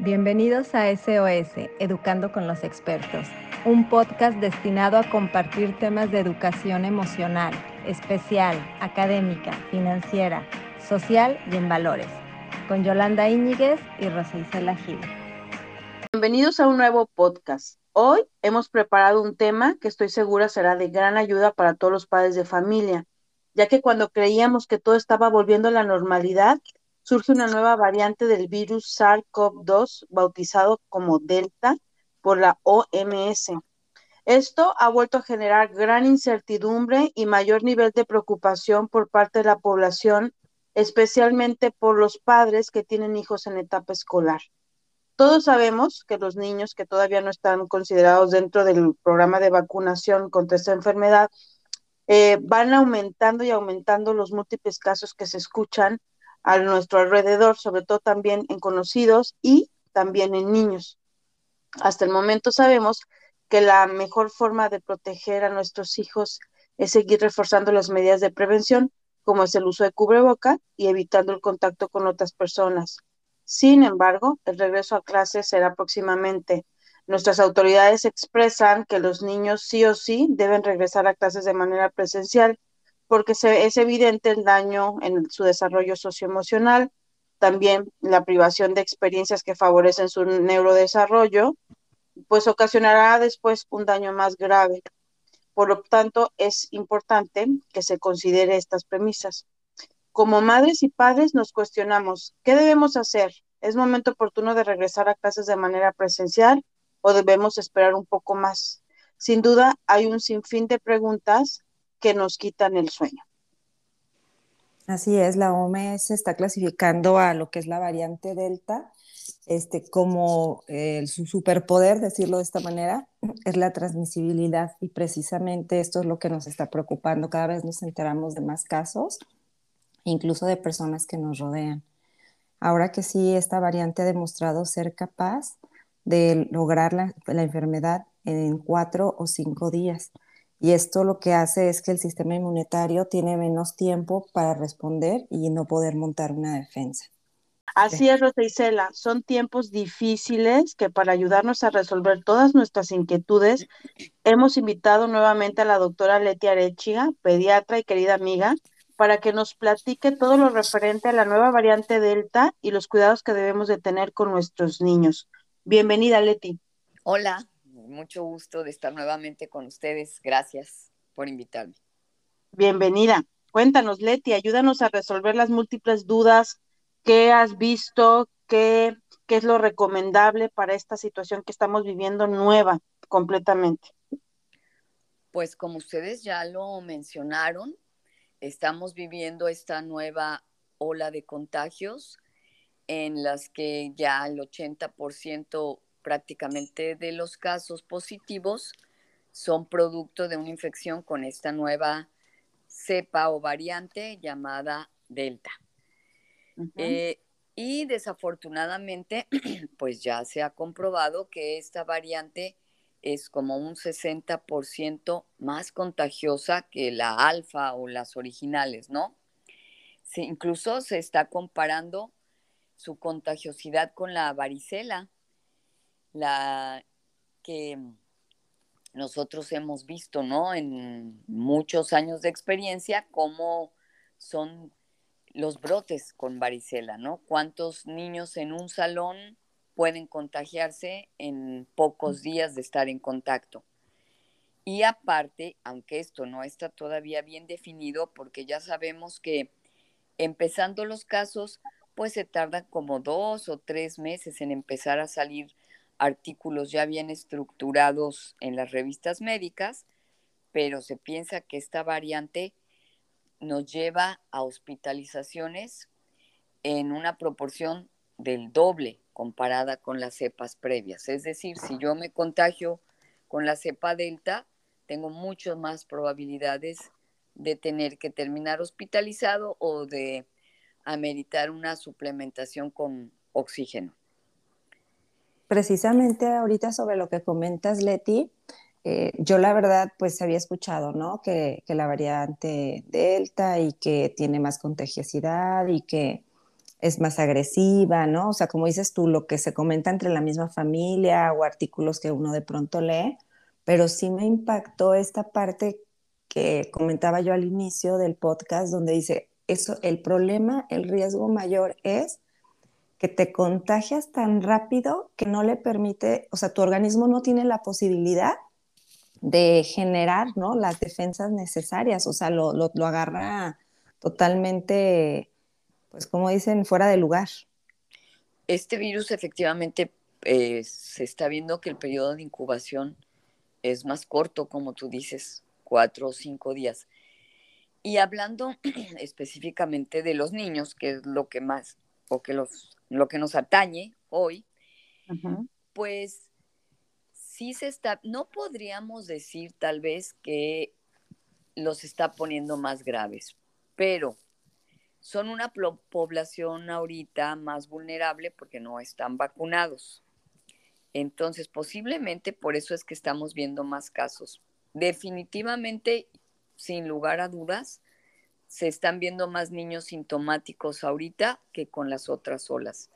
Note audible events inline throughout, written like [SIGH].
Bienvenidos a SOS, Educando con los Expertos, un podcast destinado a compartir temas de educación emocional, especial, académica, financiera, social y en valores, con Yolanda Íñiguez y Rosa Isela Gil. Bienvenidos a un nuevo podcast. Hoy hemos preparado un tema que estoy segura será de gran ayuda para todos los padres de familia, ya que cuando creíamos que todo estaba volviendo a la normalidad, surge una nueva variante del virus SARS-CoV-2 bautizado como Delta por la OMS. Esto ha vuelto a generar gran incertidumbre y mayor nivel de preocupación por parte de la población, especialmente por los padres que tienen hijos en etapa escolar. Todos sabemos que los niños que todavía no están considerados dentro del programa de vacunación contra esta enfermedad eh, van aumentando y aumentando los múltiples casos que se escuchan a nuestro alrededor, sobre todo también en conocidos y también en niños. Hasta el momento sabemos que la mejor forma de proteger a nuestros hijos es seguir reforzando las medidas de prevención, como es el uso de cubreboca y evitando el contacto con otras personas. Sin embargo, el regreso a clases será próximamente. Nuestras autoridades expresan que los niños sí o sí deben regresar a clases de manera presencial porque es evidente el daño en su desarrollo socioemocional, también la privación de experiencias que favorecen su neurodesarrollo, pues ocasionará después un daño más grave. Por lo tanto, es importante que se considere estas premisas. Como madres y padres nos cuestionamos, ¿qué debemos hacer? ¿Es momento oportuno de regresar a clases de manera presencial o debemos esperar un poco más? Sin duda, hay un sinfín de preguntas que nos quitan el sueño. Así es, la OMS está clasificando a lo que es la variante Delta este, como eh, su superpoder, decirlo de esta manera, [CLEARS THROAT] es la transmisibilidad y precisamente esto es lo que nos está preocupando. Cada vez nos enteramos de más casos, incluso de personas que nos rodean. Ahora que sí, esta variante ha demostrado ser capaz de lograr la, la enfermedad en cuatro o cinco días. Y esto lo que hace es que el sistema inmunitario tiene menos tiempo para responder y no poder montar una defensa. Así es, Rosa Isela, son tiempos difíciles que para ayudarnos a resolver todas nuestras inquietudes, hemos invitado nuevamente a la doctora Leti Arechiga, pediatra y querida amiga, para que nos platique todo lo referente a la nueva variante Delta y los cuidados que debemos de tener con nuestros niños. Bienvenida, Leti. Hola, mucho gusto de estar nuevamente con ustedes. Gracias por invitarme. Bienvenida. Cuéntanos, Leti, ayúdanos a resolver las múltiples dudas que has visto, qué, qué es lo recomendable para esta situación que estamos viviendo nueva completamente. Pues como ustedes ya lo mencionaron, estamos viviendo esta nueva ola de contagios en las que ya el 80% prácticamente de los casos positivos son producto de una infección con esta nueva cepa o variante llamada Delta. Eh, y desafortunadamente, [CLEARS THROAT] pues ya se ha comprobado que esta variante es como un 60% más contagiosa que la alfa o las originales, ¿no? incluso se está comparando su contagiosidad con la varicela la que nosotros hemos visto, ¿no? En muchos años de experiencia, cómo son los brotes con varicela, ¿no? ¿Cuántos niños en un salón pueden contagiarse en pocos días de estar en contacto? Y aparte, aunque esto no está todavía bien definido, porque ya sabemos que empezando los casos, pues se tardan como dos o tres meses en empezar a salir artículos ya bien estructurados en las revistas médicas, pero se piensa que esta variante nos lleva a hospitalizaciones en una proporción del doble comparada con las cepas previas. Es decir, si yo me contagio con la cepa delta, tengo muchas más probabilidades de tener que terminar hospitalizado o de ameritar una suplementación con oxígeno precisamente ahorita sobre lo que comentas, Leti, eh, yo la verdad pues había escuchado, ¿no? Que, la variante Delta y que tiene más contagiosidad y que es más agresiva, ¿no? O sea, como dices tú, lo que se comenta entre la misma familia o artículos que uno de pronto lee, pero sí me impactó esta parte que comentaba yo al inicio del podcast, donde dice, eso, el problema, el riesgo mayor es que te contagias tan rápido que no le permite, o sea, tu organismo no tiene la posibilidad de generar, ¿no? Las defensas necesarias, o sea, lo, lo, agarra totalmente, pues como dicen, fuera de lugar. Este virus efectivamente eh, se está viendo que el periodo de incubación es más corto, como tú dices, cuatro o cinco días. Y hablando [CLEARS THROAT] específicamente de los niños, que es lo que más, o que los, lo que nos atañe hoy, pues sí se está, no podríamos decir tal vez que los está poniendo más graves, pero son una población ahorita más vulnerable porque no están vacunados. Entonces, posiblemente por eso es que estamos viendo más casos. Definitivamente, sin lugar a dudas, se están viendo más niños sintomáticos ahorita que con las otras olas.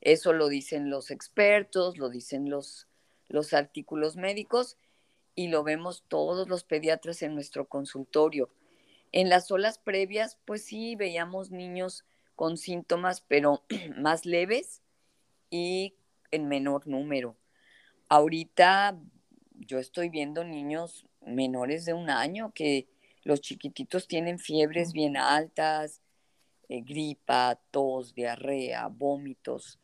Eso lo dicen los expertos, lo dicen los, los artículos médicos y lo vemos todos los pediatras en nuestro consultorio. En las olas previas, pues sí, veíamos niños con síntomas, pero [CLEARS THROAT] más leves y en menor número. Ahorita yo estoy viendo niños menores de un año que los chiquititos tienen fiebres bien altas, eh, gripa, tos, diarrea, vómitos.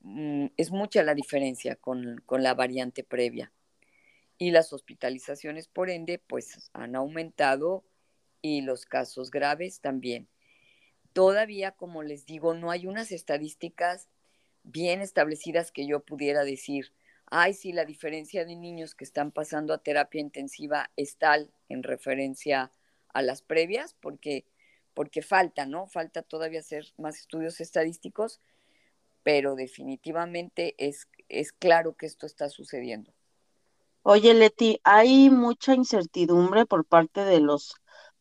Mm, es mucha la diferencia con, con la variante previa. Y las hospitalizaciones, por ende, pues han aumentado y los casos graves también. Todavía, como les digo, no hay unas estadísticas bien establecidas que yo pudiera decir, ay, sí, la diferencia de niños que están pasando a terapia intensiva es tal en referencia a las previas, porque, porque falta, ¿no? Falta todavía hacer más estudios estadísticos, pero definitivamente es, es claro que esto está sucediendo. Oye, Leti, hay mucha incertidumbre por parte de los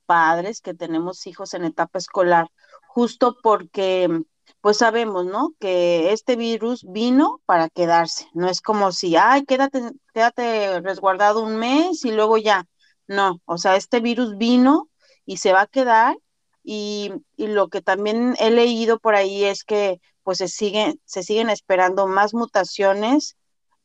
padres que tenemos hijos en etapa escolar, justo porque pues sabemos, ¿no? Que este virus vino para quedarse. No es como si, ay, quédate, quédate resguardado un mes y luego ya. No, o sea, este virus vino y se va a quedar. Y, y lo que también he leído por ahí es que pues se siguen, se siguen esperando más mutaciones.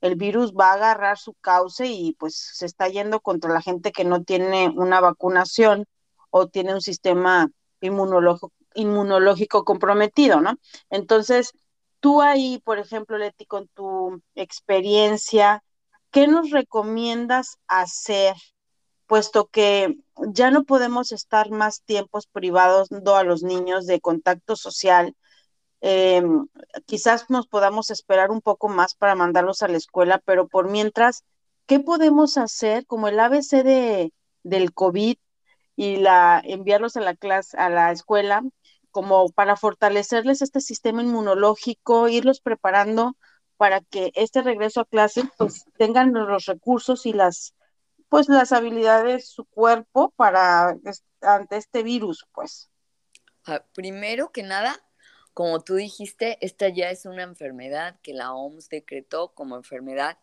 El virus va a agarrar su cauce y pues se está yendo contra la gente que no tiene una vacunación o tiene un sistema inmunológico inmunológico comprometido, ¿no? Entonces, tú ahí, por ejemplo, Leti, con tu experiencia, ¿qué nos recomiendas hacer? Puesto que ya no podemos estar más tiempos privados a los niños de contacto social, em, quizás nos podamos esperar un poco más para mandarlos a la escuela, pero por mientras, ¿qué podemos hacer como el ABC de, del COVID y la enviarlos a la clase, a la escuela, como para fortalecerles este sistema inmunológico, irlos preparando para que este regreso a clase pues tengan los recursos y las pues las habilidades su cuerpo para ante este virus, pues. Ah, primero que nada, como tú dijiste, esta ya es una enfermedad que la OMS decretó como enfermedad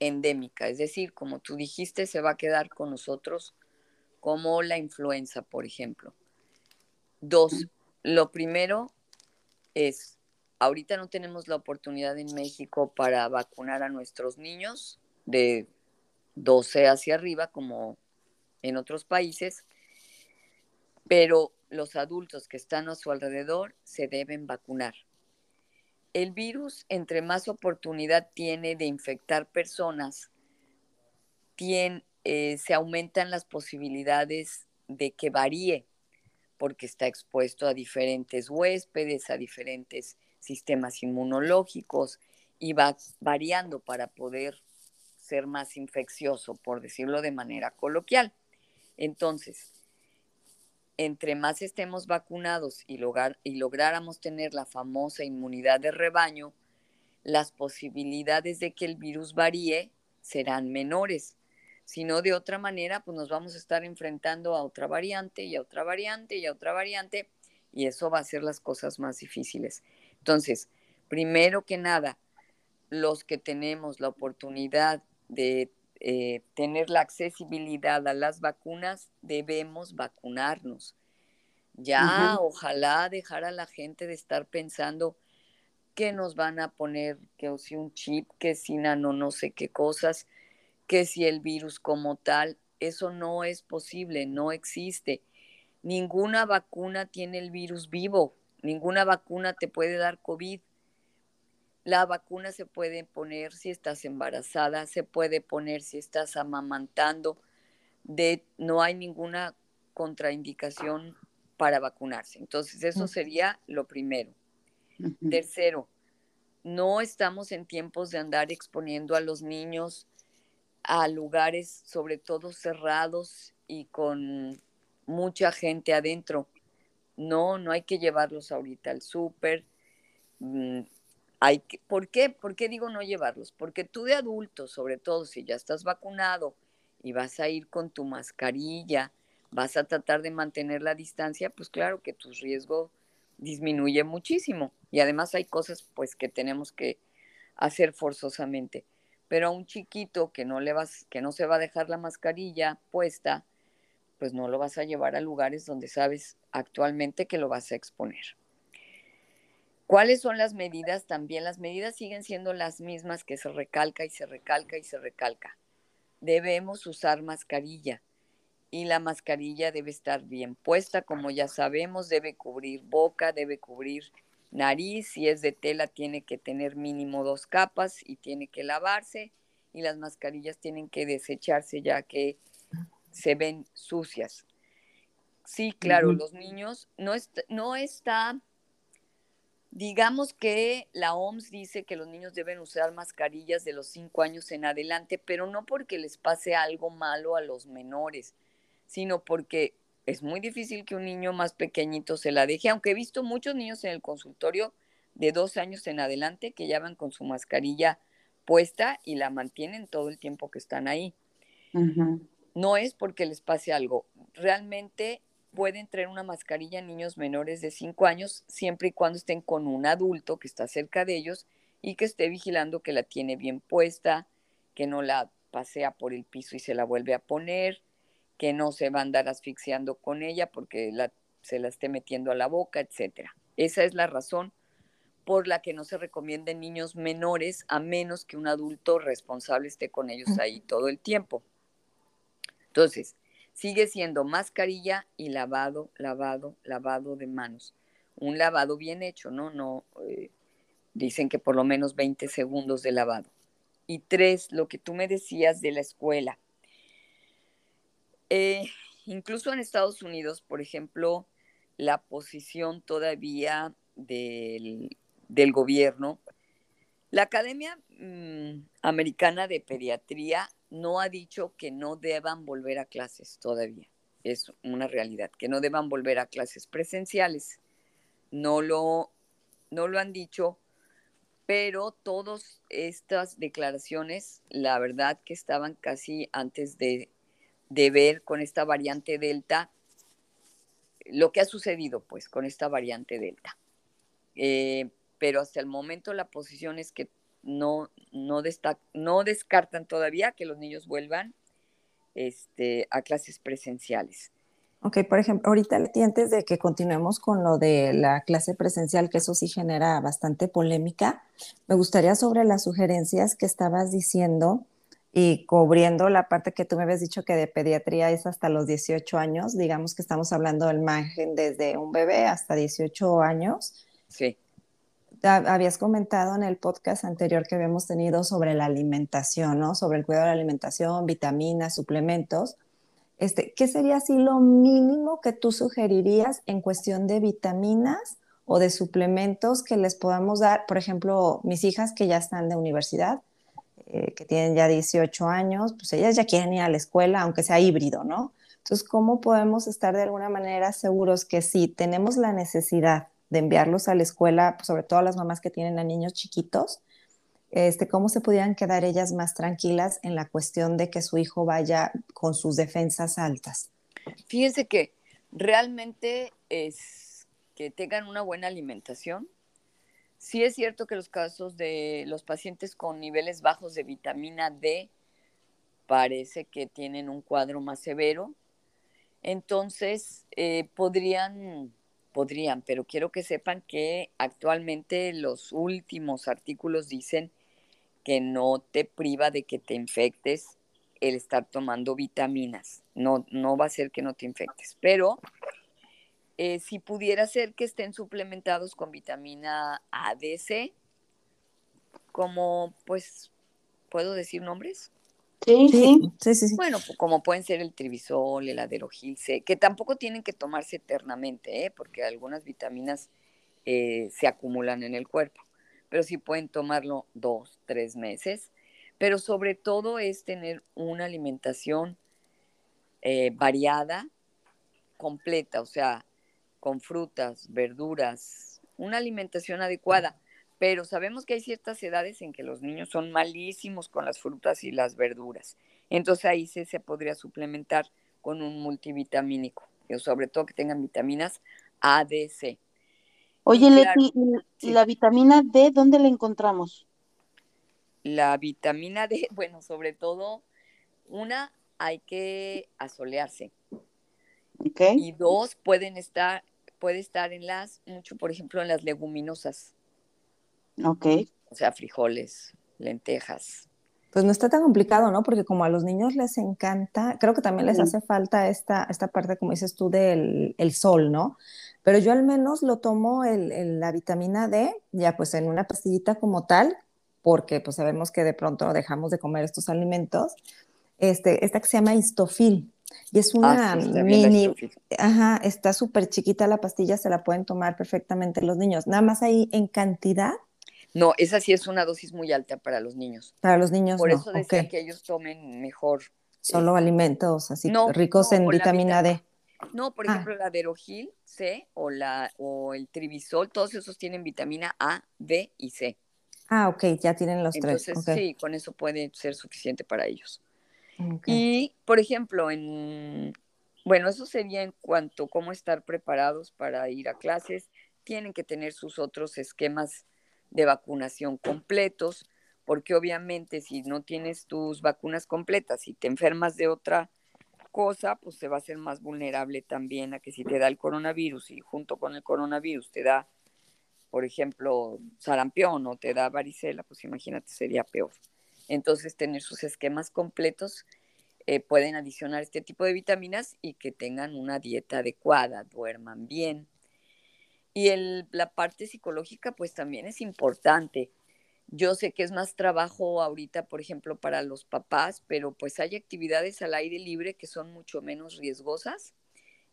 endémica, es decir, como tú dijiste, se va a quedar con nosotros como la influenza, por ejemplo. Dos, lo primero es, ahorita no tenemos la oportunidad en México para vacunar a nuestros niños de 12 hacia arriba, como en otros países, pero los adultos que están a su alrededor se deben vacunar. El virus, entre más oportunidad tiene de infectar personas, eh, se aumentan las posibilidades de que varíe porque está expuesto a diferentes huéspedes, a diferentes sistemas inmunológicos y va variando para poder ser más infeccioso, por decirlo de manera coloquial. Entonces, entre más estemos vacunados y, y lográramos tener la famosa inmunidad de rebaño, las posibilidades de que el virus varíe serán menores sino de otra manera, pues nos vamos a estar enfrentando a otra variante y a otra variante y a otra variante y eso va a hacer las cosas más difíciles. Entonces, primero que nada, los que tenemos la oportunidad de eh, tener la accesibilidad a las vacunas, debemos vacunarnos. Ya, ojalá dejar a la gente de estar pensando que nos van a poner, que si un chip, que si nano, no sé qué cosas, que si el virus como tal, eso no es posible, no existe. Ninguna vacuna tiene el virus vivo, ninguna vacuna te puede dar COVID. La vacuna se puede poner si estás embarazada, se puede poner si estás amamantando. De, no hay ninguna contraindicación para vacunarse. Entonces, eso sería lo primero. Tercero, no estamos en tiempos de andar exponiendo a los niños a lugares sobre todo cerrados y con mucha gente adentro. No, no hay que llevarlos ahorita al súper. Mm, hay ¿Por qué? ¿Por qué digo no llevarlos? Porque tú de adulto, sobre todo si ya estás vacunado y vas a ir con tu mascarilla, vas a tratar de mantener la distancia, pues claro que tu riesgo disminuye muchísimo. Y además hay cosas pues que tenemos que hacer forzosamente. Pero a un chiquito que no le vas, que no se va a dejar la mascarilla puesta, pues no lo vas a llevar a lugares donde sabes actualmente que lo vas a exponer. ¿Cuáles son las medidas? También las medidas siguen siendo las mismas que se recalca y se recalca y se recalca. Debemos usar mascarilla y la mascarilla debe estar bien puesta, como ya sabemos, debe cubrir boca, debe cubrir nariz, si es de tela tiene que tener mínimo dos capas y tiene que lavarse y las mascarillas tienen que desecharse ya que se ven sucias. Sí, claro, los niños no, no está, digamos que la OMS dice que los niños deben usar mascarillas de los cinco años en adelante, pero no porque les pase algo malo a los menores, sino porque es muy difícil que un niño más pequeñito se la deje, aunque he visto muchos niños en el consultorio de dos años en adelante que ya van con su mascarilla puesta y la mantienen todo el tiempo que están ahí. No es porque les pase algo, realmente pueden traer una mascarilla a niños menores de cinco años siempre y cuando estén con un adulto que está cerca de ellos y que esté vigilando que la tiene bien puesta, que no la pasea por el piso y se la vuelve a poner, que no se va a andar asfixiando con ella porque se la esté metiendo a la boca, etcétera. Esa es la razón por la que no se recomienden niños menores a menos que un adulto responsable esté con ellos ahí todo el tiempo. Entonces, sigue siendo mascarilla y lavado, lavado, lavado de manos. Un lavado bien hecho, ¿no? No eh, dicen que por lo menos 20 segundos de lavado. Y tres, lo que tú me decías de la escuela. Eh, incluso en Estados Unidos, por ejemplo, la posición todavía del, gobierno, la Academia mm, Americana de Pediatría no ha dicho que no deban volver a clases todavía. Es una realidad, que no deban volver a clases presenciales. No lo, no lo han dicho, pero todas estas declaraciones, la verdad que estaban casi antes de de ver con esta variante Delta lo que ha sucedido pues con esta variante Delta. Eh, pero hasta el momento la posición es que no, no, no descartan todavía que los niños vuelvan este, a clases presenciales. Ok, por ejemplo, ahorita antes de que continuemos con lo de la clase presencial, que eso sí genera bastante polémica, me gustaría sobre las sugerencias que estabas diciendo y cubriendo la parte que tú me habías dicho que de pediatría es hasta los 18 años, digamos que estamos hablando del margen desde un bebé hasta 18 años. Sí. Habías comentado en el podcast anterior que habíamos tenido sobre la alimentación, ¿no? Sobre el cuidado de la alimentación, vitaminas, suplementos. Este, ¿Qué sería así lo mínimo que tú sugerirías en cuestión de vitaminas o de suplementos que les podamos dar? Por ejemplo, mis hijas que ya están de universidad, eh, que tienen ya 18 años, pues ellas ya quieren ir a la escuela, aunque sea híbrido, ¿no? Entonces, ¿cómo podemos estar de alguna manera seguros que si tenemos la necesidad de enviarlos a la escuela, pues, sobre todo las mamás que tienen a niños chiquitos, este, cómo se pudieran quedar ellas más tranquilas en la cuestión de que su hijo vaya con sus defensas altas? Fíjense que realmente es que tengan una buena alimentación. Sí es cierto que los casos de los pacientes con niveles bajos de vitamina D parece que tienen un cuadro más severo. Entonces, eh, podrían, podrían, pero quiero que sepan que actualmente los últimos artículos dicen que no te priva de que te infectes el estar tomando vitaminas. No, no va a ser que no te infectes, pero eh, si pudiera ser que estén suplementados con vitamina A, D, C, como pues, ¿puedo decir nombres? Sí, sí, sí, Bueno, como pueden ser el tribisol, el aderogil C, que tampoco tienen que tomarse eternamente, ¿eh? porque algunas vitaminas eh, se acumulan en el cuerpo, pero sí pueden tomarlo dos, tres meses, pero sobre todo es tener una alimentación eh, variada, completa, o sea, con frutas, verduras, una alimentación adecuada. Pero sabemos que hay ciertas edades en que los niños son malísimos con las frutas y las verduras. Entonces ahí sí se podría suplementar con un multivitamínico, sobre todo que tengan vitaminas A, D, C. Oye, Leti, ¿y la vitamina D dónde la encontramos? La vitamina D, [LAUGHS] bueno, sobre todo, una, hay que asolearse. Okay. Y dos, pueden estar, puede estar en las, mucho por ejemplo, en las leguminosas. Ok. O sea, frijoles, lentejas. Pues no está tan complicado, ¿no? Porque como a los niños les encanta, creo que también les hace falta esta, esta parte, como dices tú, del el sol, ¿no? Pero yo al menos lo tomo el, la vitamina D, ya pues en una pastillita como tal, porque pues sabemos que de pronto dejamos de comer estos alimentos. Este, esta que se llama histofil, y es una Ah, sí, está bien la mini, ajá, está súper chiquita la pastilla, se la pueden tomar perfectamente los niños. Nada más ahí en cantidad, No, esa sí es una dosis muy alta para los niños. para los niños Por no, eso decía que ellos tomen mejor. Solo alimentos así No, ricos no, en vitamina D. No, por Ah. ejemplo, la Derogil C o, la, o el Tribisol, todos esos tienen vitamina A, D y C. Ah, ok, ya tienen los Entonces, tres. ok. sí, con eso puede ser suficiente para ellos. Y, por ejemplo, en, bueno, eso sería en cuanto a cómo estar preparados para ir a clases. Tienen que tener sus otros esquemas de vacunación completos, porque obviamente si no tienes tus vacunas completas y te enfermas de otra cosa, pues te va a ser más vulnerable también a que si te da el coronavirus y junto con el coronavirus te da, por ejemplo, sarampión o te da varicela, pues imagínate, sería peor. Entonces, tener sus esquemas completos eh, pueden adicionar este tipo de vitaminas y que tengan una dieta adecuada, duerman bien. Y el, la parte psicológica, pues también es importante. Yo sé que es más trabajo ahorita, por ejemplo, para los papás, pero pues hay actividades al aire libre que son mucho menos riesgosas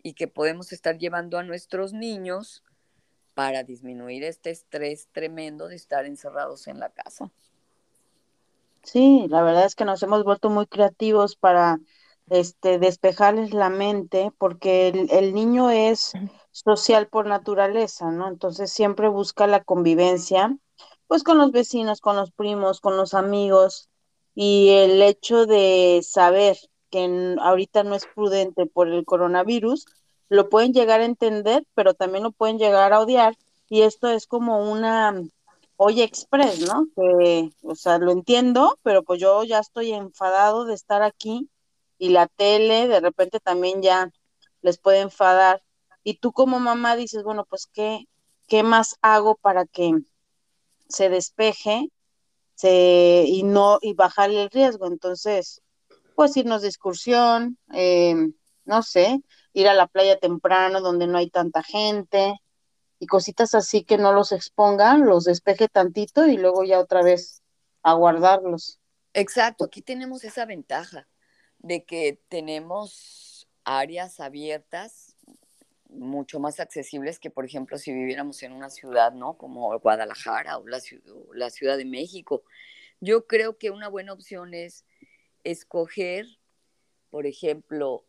y que podemos estar llevando a nuestros niños para disminuir este estrés tremendo de estar encerrados en la casa. Sí, la verdad es que nos hemos vuelto muy creativos para este despejarles la mente, porque el, el niño es social por naturaleza, ¿no? Entonces siempre busca la convivencia, pues con los vecinos, con los primos, con los amigos, y el hecho de saber que ahorita no es prudente por el coronavirus, lo pueden llegar a entender, pero también lo pueden llegar a odiar, y esto es como una Oye Express, ¿no? Que, o sea, lo entiendo, pero pues yo ya estoy enfadado de estar aquí y la tele de repente también ya les puede enfadar. Y tú como mamá dices, bueno, pues ¿qué, qué más hago para que se despeje se, y no, y bajarle el riesgo? Entonces, pues irnos de excursión, eh, no sé, ir a la playa temprano donde no hay tanta gente y cositas así que no los expongan, los despeje tantito y luego ya otra vez a guardarlos. Exacto, aquí tenemos esa ventaja de que tenemos áreas abiertas mucho más accesibles que, por ejemplo, si viviéramos en una ciudad, ¿no? Como Guadalajara o la, o la Ciudad de México. Yo creo que una buena opción es escoger, por ejemplo,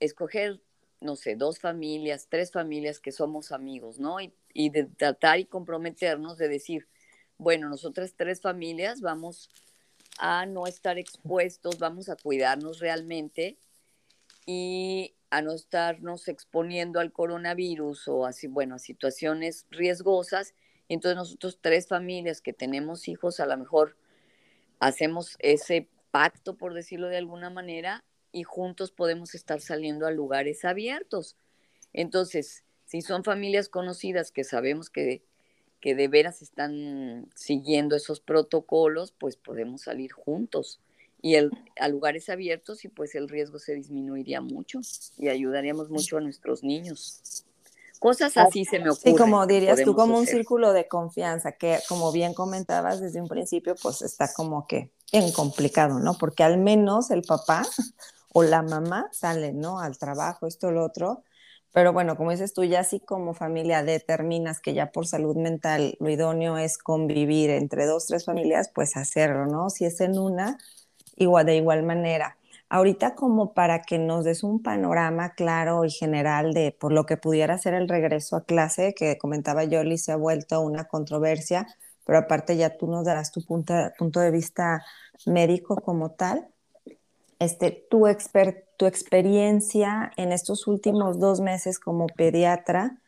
escoger, no sé, dos familias, tres familias que somos amigos, ¿no? Y, y de tratar y comprometernos de decir, bueno, nosotras tres familias vamos a no estar expuestos, vamos a cuidarnos realmente y a no estarnos exponiendo al coronavirus o así, bueno, a situaciones riesgosas. Entonces nosotros tres familias que tenemos hijos, a lo mejor hacemos ese pacto, por decirlo de alguna manera, y juntos podemos estar saliendo a lugares abiertos. Entonces, si son familias conocidas que sabemos que, que de veras están siguiendo esos protocolos, pues podemos salir juntos y el, a lugares abiertos y pues el riesgo se disminuiría mucho y ayudaríamos mucho a nuestros niños. Cosas así se me ocurren. Sí, como dirías tú, como un círculo de confianza, que como bien comentabas desde un principio, pues está como que bien complicado, ¿no? Porque al menos el papá o la mamá salen, ¿no? Al trabajo, esto, lo otro. Pero bueno, como dices tú, ya así como familia determinas que ya por salud mental lo idóneo es convivir entre dos, tres familias, pues hacerlo, ¿no? Si es en una, igual de igual manera. Ahorita como para que nos des un panorama claro y general de por lo que pudiera ser el regreso a clase, que comentaba Yoli, se ha vuelto una controversia, pero aparte ya tú nos darás tu punto de vista médico como tal. Este, tu, tu experiencia en estos últimos dos meses como pediatra,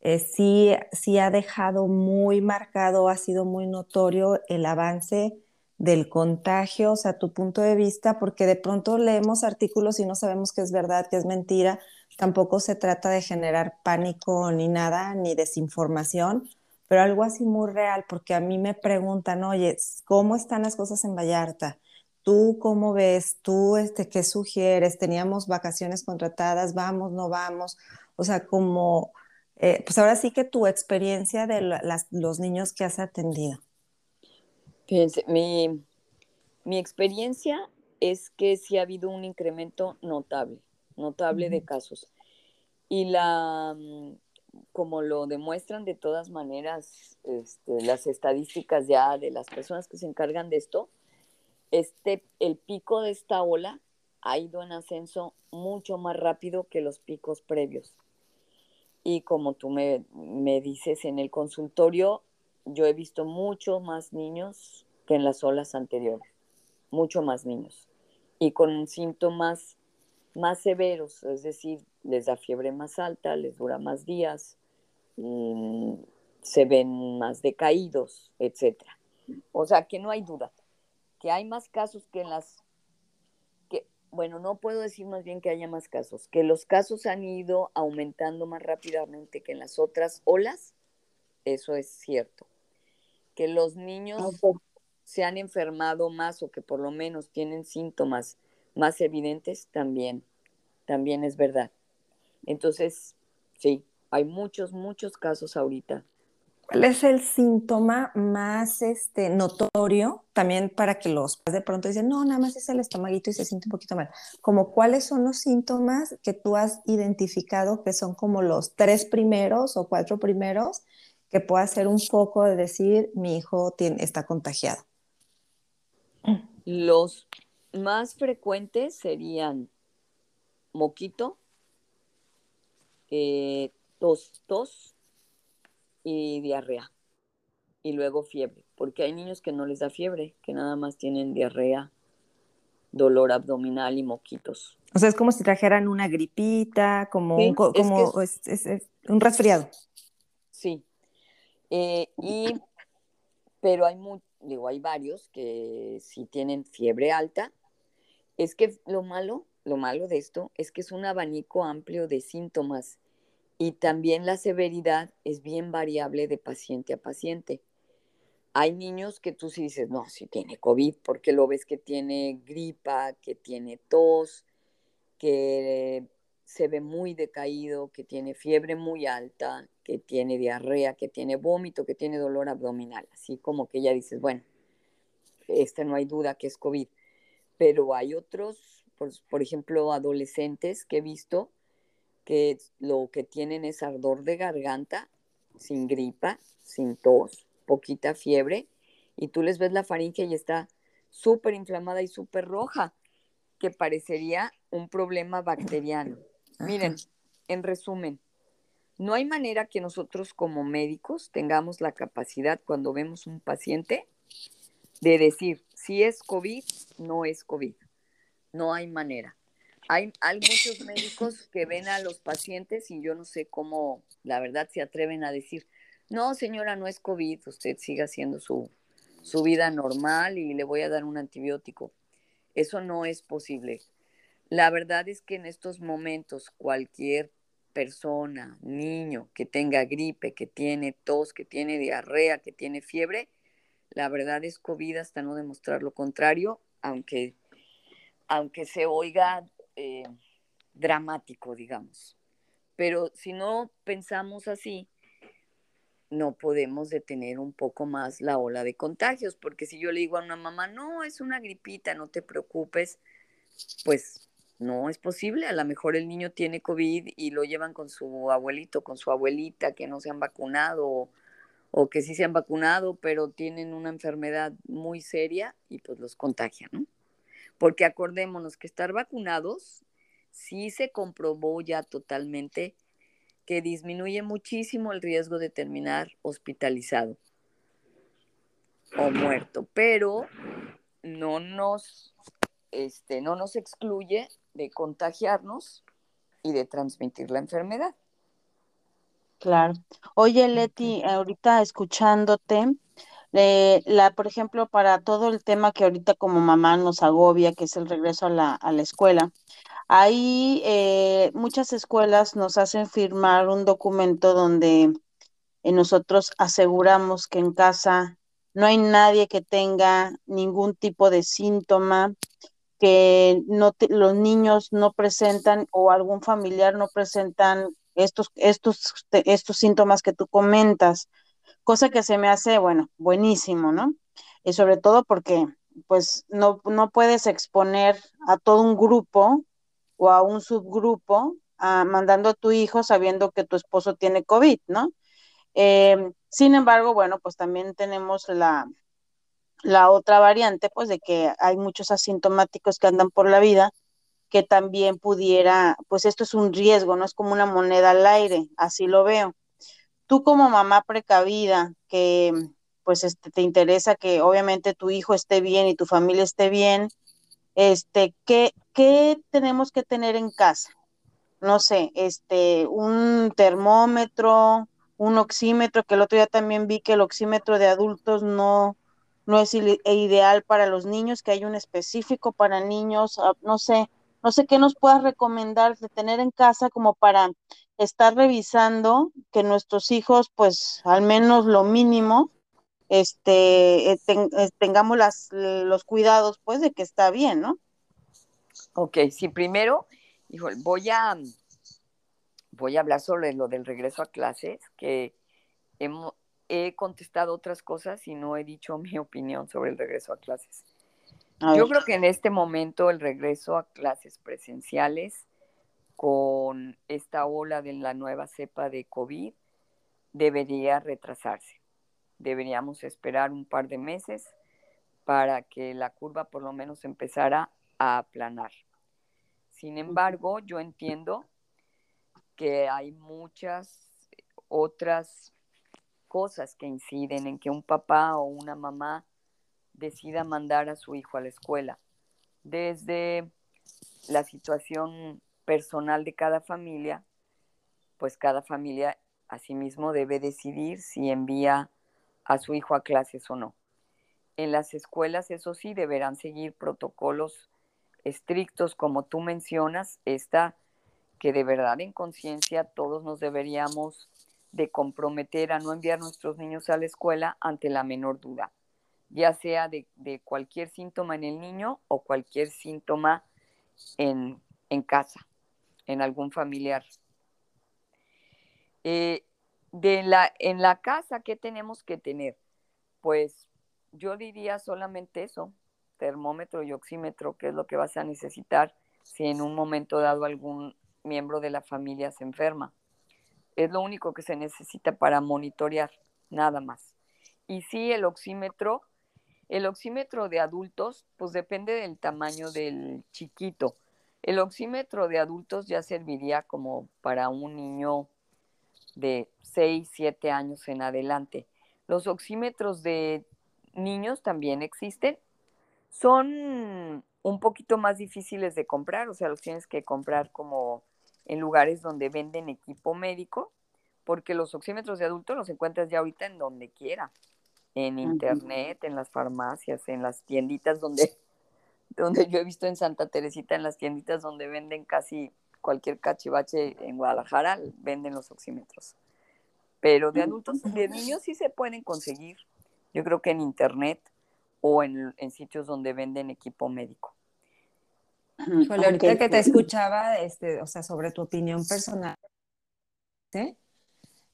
eh, sí, sí ha dejado muy marcado, ha sido muy notorio el avance del contagio, o sea, tu punto de vista, porque de pronto leemos artículos y no sabemos qué es verdad, qué es mentira. Tampoco se trata de generar pánico ni nada, ni desinformación, pero algo así muy real, porque a mí me preguntan, oye, ¿cómo están las cosas en Vallarta? ¿Tú cómo ves? ¿Tú este, qué sugieres? ¿Teníamos vacaciones contratadas? ¿Vamos? ¿No vamos? O sea, como, eh, pues ahora sí que tu experiencia de los niños que has atendido. Fíjense, mi, experiencia es que sí ha habido un incremento notable, notable de casos. Y la, mm, como lo demuestran de todas maneras este, las estadísticas ya de las personas que se encargan de esto, este, el pico de esta ola ha ido en ascenso mucho más rápido que los picos previos. Y como tú me, me dices en el consultorio, yo he visto mucho más niños que en las olas anteriores, mucho más niños, y con síntomas más severos, es decir, les da fiebre más alta, les dura más días, mm, se ven más decaídos, etc. O sea que no hay duda, que hay más casos que en las que, bueno, no puedo decir más bien que haya más casos, que los casos han ido aumentando más rápidamente que en las otras olas, eso es cierto que los niños se han enfermado más o que por lo menos tienen síntomas más evidentes, también, también es verdad. Entonces, sí, hay muchos, muchos casos ahorita. ¿Cuál es el síntoma más este, notorio también para que los de pronto dicen, no, nada más es el estomaguito y se siente un poquito mal? Como cuáles son los síntomas que tú has identificado que son como los tres primeros o cuatro primeros que pueda ser un poco de decir, mi hijo tiene, está contagiado? Los más frecuentes serían moquito, eh, tos, tos y diarrea. Y luego fiebre, porque hay niños que no les da fiebre, que nada más tienen diarrea, dolor abdominal y moquitos. O sea, es como si trajeran una gripita, como, un, como un resfriado. Sí, eh, y, pero hay, digo, hay varios que si tienen fiebre alta. Es que lo malo, lo malo de esto es que es un abanico amplio de síntomas y también la severidad es bien variable de paciente a paciente. Hay niños que tú sí dices, no, si tiene COVID, porque lo ves que tiene gripa, que tiene tos, que se ve muy decaído, que tiene fiebre muy alta, que tiene diarrea, que tiene vómito, que tiene dolor abdominal, así como que ya dices, bueno, este no hay duda que es COVID. Pero hay otros, por, ejemplo, adolescentes que he visto que lo que tienen es ardor de garganta, sin gripa, sin tos, poquita fiebre, y tú les ves la faringe y está súper inflamada y súper roja, que parecería un problema bacteriano. Miren, en resumen, no hay manera que nosotros como médicos tengamos la capacidad cuando vemos un paciente de decir si es COVID, no es COVID. No hay manera. Hay, hay muchos médicos que ven a los pacientes y yo no sé cómo, la verdad, se atreven a decir, no, señora, no es COVID, usted siga haciendo su, su vida normal y le voy a dar un antibiótico. Eso no es posible. La verdad es que en estos momentos cualquier persona, niño que tenga gripe, que tiene tos, que tiene diarrea, que tiene fiebre, la verdad es COVID hasta no demostrar lo contrario, aunque, aunque se oiga eh, dramático, digamos. Pero si no pensamos así, no podemos detener un poco más la ola de contagios, porque si yo le digo a una mamá, no, es una gripita, no te preocupes, pues no es posible. A lo mejor el niño tiene COVID y lo llevan con su abuelito, con su abuelita, que no se han vacunado o, que sí se han vacunado, pero tienen una enfermedad muy seria y pues los contagian, ¿no? Porque acordémonos que estar vacunados sí se comprobó ya totalmente que disminuye muchísimo el riesgo de terminar hospitalizado o muerto, pero no nos, este, no nos excluye de contagiarnos y de transmitir la enfermedad. Claro. Oye, Leti, ahorita escuchándote, la, por ejemplo, para todo el tema que ahorita como mamá nos agobia, que es el regreso a la, a la escuela, ahí eh, muchas escuelas nos hacen firmar un documento donde eh, nosotros aseguramos que en casa no hay nadie que tenga ningún tipo de síntoma, que no los niños no presentan o algún familiar no presentan estos, estos, estos síntomas que tú comentas, cosa que se me hace, bueno, buenísimo, ¿no? Y sobre todo porque pues no, no puedes exponer a todo un grupo o a un subgrupo a, mandando a tu hijo sabiendo que tu esposo tiene COVID, ¿no? Eh, sin embargo, bueno, pues también tenemos la, la otra variante, pues de que hay muchos asintomáticos que andan por la vida, que también pudiera, pues esto es un riesgo, no es como una moneda al aire, así lo veo. Tú como mamá precavida, que pues este, te interesa que obviamente tu hijo esté bien y tu familia esté bien, este, ¿qué, ¿qué tenemos que tener en casa? No sé, este, un termómetro, un oxímetro, que el otro día también vi que el oxímetro de adultos no, no es ideal para los niños, que hay un específico para niños, ah, no sé, no sé qué nos puedas recomendar de tener en casa como para estar revisando que nuestros hijos, pues al menos lo mínimo, este, eh, eh, tengamos las, los cuidados, pues, de que está bien, ¿no? Ok, sí, primero, voy a, voy a hablar sobre lo del regreso a clases, que hemos, he contestado otras cosas y no he dicho [LAUGHS] mi opinión sobre el regreso a clases. Yo creo que en este momento el regreso a clases presenciales con esta ola de la nueva cepa de COVID debería retrasarse. Deberíamos esperar un par de meses para que la curva por lo menos empezara a aplanar. Sin embargo, yo entiendo que hay muchas otras cosas que inciden en que un papá o una mamá decida mandar a su hijo a la escuela. Desde la situación personal de cada familia, pues cada familia asimismo debe decidir si envía a su hijo a clases o no. En las escuelas, eso sí, deberán seguir protocolos estrictos, como tú mencionas, esta que de verdad en conciencia todos nos deberíamos de comprometer a no enviar nuestros niños a la escuela ante la menor duda, ya sea de, cualquier síntoma en el niño o cualquier síntoma en, casa, en algún familiar. Eh, de la, en la casa, ¿qué tenemos que tener? Pues yo diría solamente eso, termómetro y oxímetro, que es lo que vas a necesitar si en un momento dado algún miembro de la familia se enferma. Es lo único que se necesita para monitorear, nada más. Y sí, el oxímetro, el oxímetro de adultos, pues depende del tamaño del chiquito. El oxímetro de adultos ya serviría como para un niño de 6, 7 años en adelante. Los oxímetros de niños también existen, Son un poquito más difíciles de comprar, o sea, los tienes que comprar como en lugares donde venden equipo médico, porque los oxímetros de adultos los encuentras ya ahorita en donde quiera, en internet, en las farmacias, en las tienditas donde, donde yo he visto en Santa Teresita, en las tienditas donde venden casi cualquier cachivache en Guadalajara, venden los oxímetros. Pero de adultos, de niños sí se pueden conseguir, yo creo que en internet o en, sitios donde venden equipo médico. ahorita que te escuchaba, este, o sea, sobre tu opinión personal, ¿sí?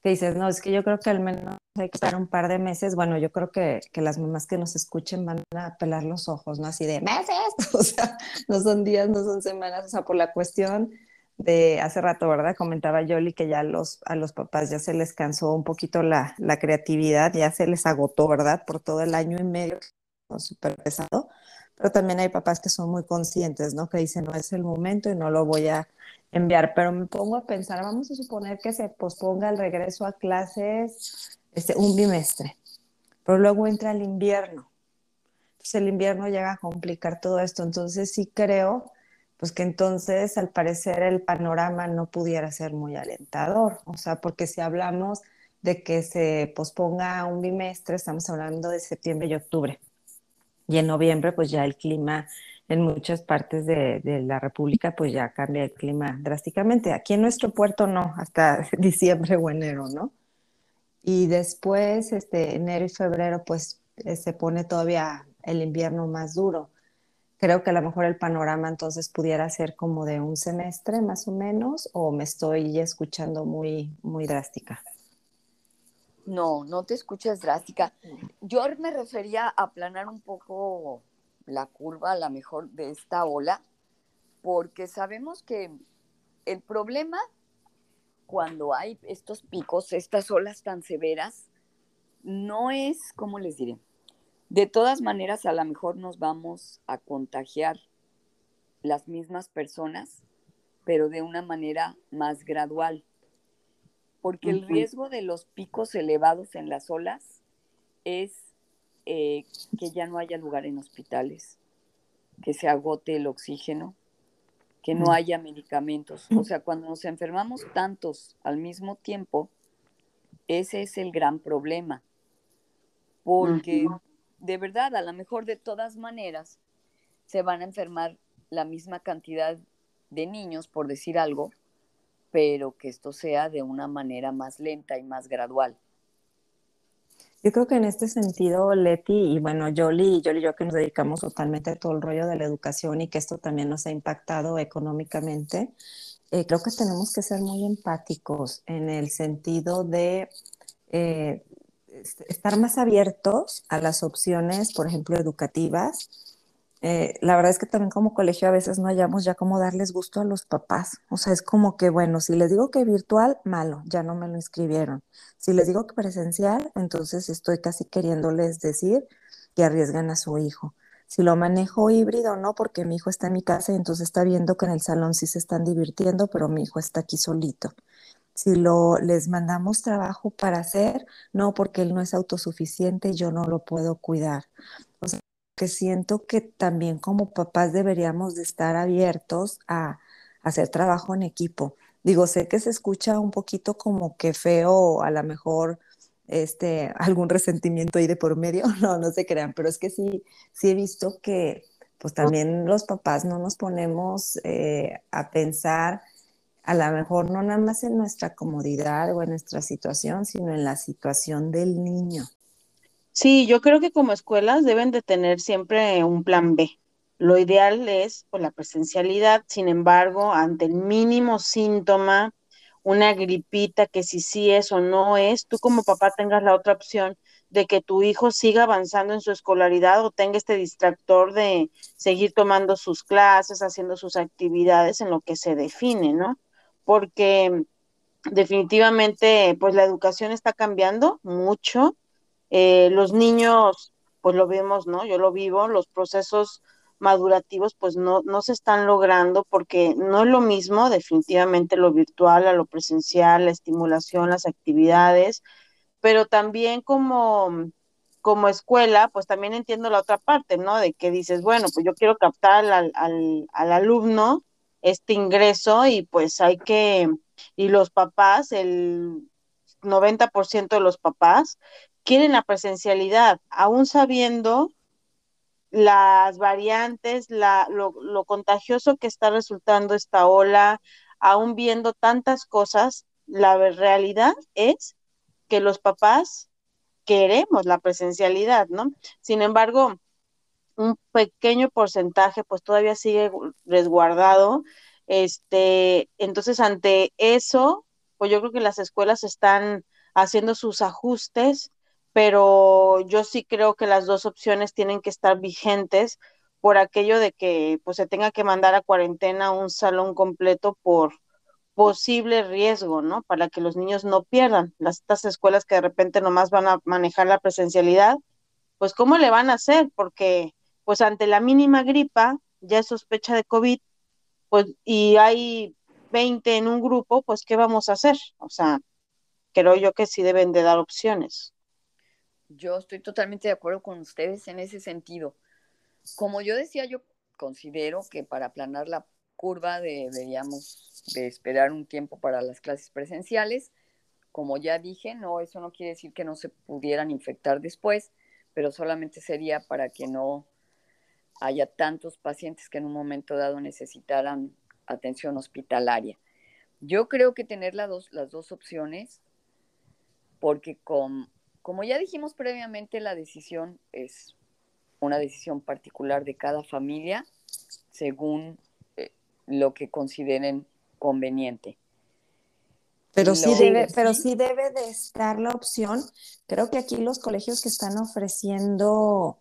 Dices, no, es que yo creo que al menos hay que estar un par de meses. Bueno, yo creo que, que, las mamás que nos escuchen van a pelar los ojos, ¿no? Así de meses, [LAUGHS] o sea, no son días, no son semanas, o sea, por la cuestión de hace rato, ¿verdad? Comentaba Yoli que ya los, a los papás ya se les cansó un poquito la, la creatividad, ya se les agotó, ¿verdad? Por todo el año y medio, súper pesado. Pero también hay papás que son muy conscientes, ¿no? Que dicen, no es el momento y no lo voy a enviar. Pero me pongo a pensar, vamos a suponer que se posponga el regreso a clases este, un bimestre, pero luego entra el invierno. Entonces el invierno llega a complicar todo esto. Entonces sí creo pues que entonces al parecer el panorama no pudiera ser muy alentador, o sea, porque si hablamos de que se posponga un bimestre, estamos hablando de septiembre y octubre, y en noviembre pues ya el clima en muchas partes de, la República pues ya cambia el clima drásticamente, aquí en nuestro puerto no, hasta [LAUGHS] diciembre o enero, ¿no? Y después, este, enero y febrero pues eh, se pone todavía el invierno más duro creo que a lo mejor el panorama entonces pudiera ser como de un semestre más o menos, o me estoy escuchando muy, muy drástica. No, no te escuchas drástica. Yo me refería a aplanar un poco la curva, a lo mejor, de esta ola, porque sabemos que el problema cuando hay estos picos, estas olas tan severas, no es, ¿cómo les diré? De todas maneras, a lo mejor nos vamos a contagiar las mismas personas, pero de una manera más gradual, porque el riesgo de los picos elevados en las olas es eh, que ya no haya lugar en hospitales, que se agote el oxígeno, que no haya medicamentos. O sea, cuando nos enfermamos tantos al mismo tiempo, ese es el gran problema, porque de verdad, a lo mejor de todas maneras, se van a enfermar la misma cantidad de niños, por decir algo, pero que esto sea de una manera más lenta y más gradual. Yo creo que en este sentido, Leti, y bueno, Yoli y Yoli yo que nos dedicamos totalmente a todo el rollo de la educación y que esto también nos ha impactado económicamente, eh, creo que tenemos que ser muy empáticos en el sentido de eh, estar más abiertos a las opciones, por ejemplo, educativas. Eh, la verdad es que también como colegio a veces no hallamos ya cómo darles gusto a los papás. O sea, es como que, bueno, si les digo que virtual, malo, ya no me lo inscribieron. Si les digo que presencial, entonces estoy casi queriéndoles decir que arriesgan a su hijo. Si lo manejo híbrido, no, porque mi hijo está en mi casa y entonces está viendo que en el salón sí se están divirtiendo, pero mi hijo está aquí solito si lo, les mandamos trabajo para hacer, no, porque él no es autosuficiente, yo no lo puedo cuidar. O sea, que siento que también como papás deberíamos de estar abiertos a, hacer trabajo en equipo. Digo, sé que se escucha un poquito como que feo, a lo mejor este, algún resentimiento ahí de por medio, [LAUGHS] no, no se crean, pero es que sí, sí he visto que pues también los papás no nos ponemos eh, a pensar a lo mejor no nada más en nuestra comodidad o en nuestra situación, sino en la situación del niño. Sí, yo creo que como escuelas deben de tener siempre un plan B. Lo ideal es la presencialidad, sin embargo, ante el mínimo síntoma, una gripita que si sí es o no es, tú como papá tengas la otra opción de que tu hijo siga avanzando en su escolaridad o tenga este distractor de seguir tomando sus clases, haciendo sus actividades en lo que se define, ¿no? porque definitivamente pues la educación está cambiando mucho. Eh, los niños, pues lo vemos, ¿no? Yo lo vivo, los procesos madurativos pues no, no se están logrando porque no es lo mismo definitivamente lo virtual a lo presencial, la estimulación, las actividades, pero también como como escuela, pues también entiendo la otra parte, ¿no? De que dices, bueno, pues yo quiero captar al, al, al alumno este ingreso y pues hay que, y los papás, el 90% de los papás quieren la presencialidad, aún sabiendo las variantes, la, lo, contagioso que está resultando esta ola, aún viendo tantas cosas, la realidad es que los papás queremos la presencialidad, ¿no? Sin embargo, un pequeño porcentaje pues todavía sigue resguardado. Este, entonces ante eso, pues yo creo que las escuelas están haciendo sus ajustes, pero yo sí creo que las dos opciones tienen que estar vigentes por aquello de que pues se tenga que mandar a cuarentena un salón completo por posible riesgo, ¿no? Para que los niños no pierdan las estas escuelas que de repente nomás van a manejar la presencialidad, pues cómo le van a hacer porque pues ante la mínima gripa ya es sospecha de COVID, pues y hay 20 en un grupo, pues ¿qué vamos a hacer? O sea, creo yo que sí deben de dar opciones. Yo estoy totalmente de acuerdo con ustedes en ese sentido. Como yo decía, yo considero que para aplanar la curva deberíamos de esperar un tiempo para las clases presenciales. Como ya dije, no, eso no quiere decir que no se pudieran infectar después, pero solamente sería para que no haya tantos pacientes que en un momento dado necesitaran atención hospitalaria. Yo creo que tener las dos, las dos opciones, porque como ya dijimos previamente, la decisión es una decisión particular de cada familia según lo que consideren conveniente. Pero sí, debe, pero sí debe de estar la opción. Creo que aquí los colegios que están ofreciendo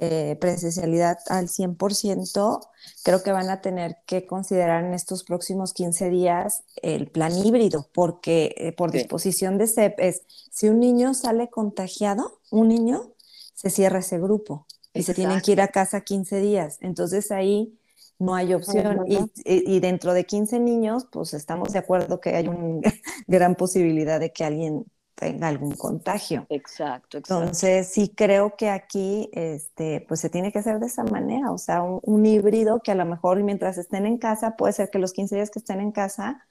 eh, presencialidad al 100%, creo que van a tener que considerar en estos próximos 15 días el plan híbrido, porque eh, por disposición de CEP es, si un niño sale contagiado, un niño, se cierra ese grupo y se tienen que ir a casa 15 días. Entonces ahí no hay opción. Y, dentro de 15 niños, pues estamos de acuerdo que hay una [LAUGHS] gran posibilidad de que alguien tenga algún contagio. Exacto, exacto. Entonces, sí creo que aquí, este, pues se tiene que hacer de esa manera, o sea, un, híbrido que a lo mejor mientras estén en casa, puede ser que los 15 días que estén en casa,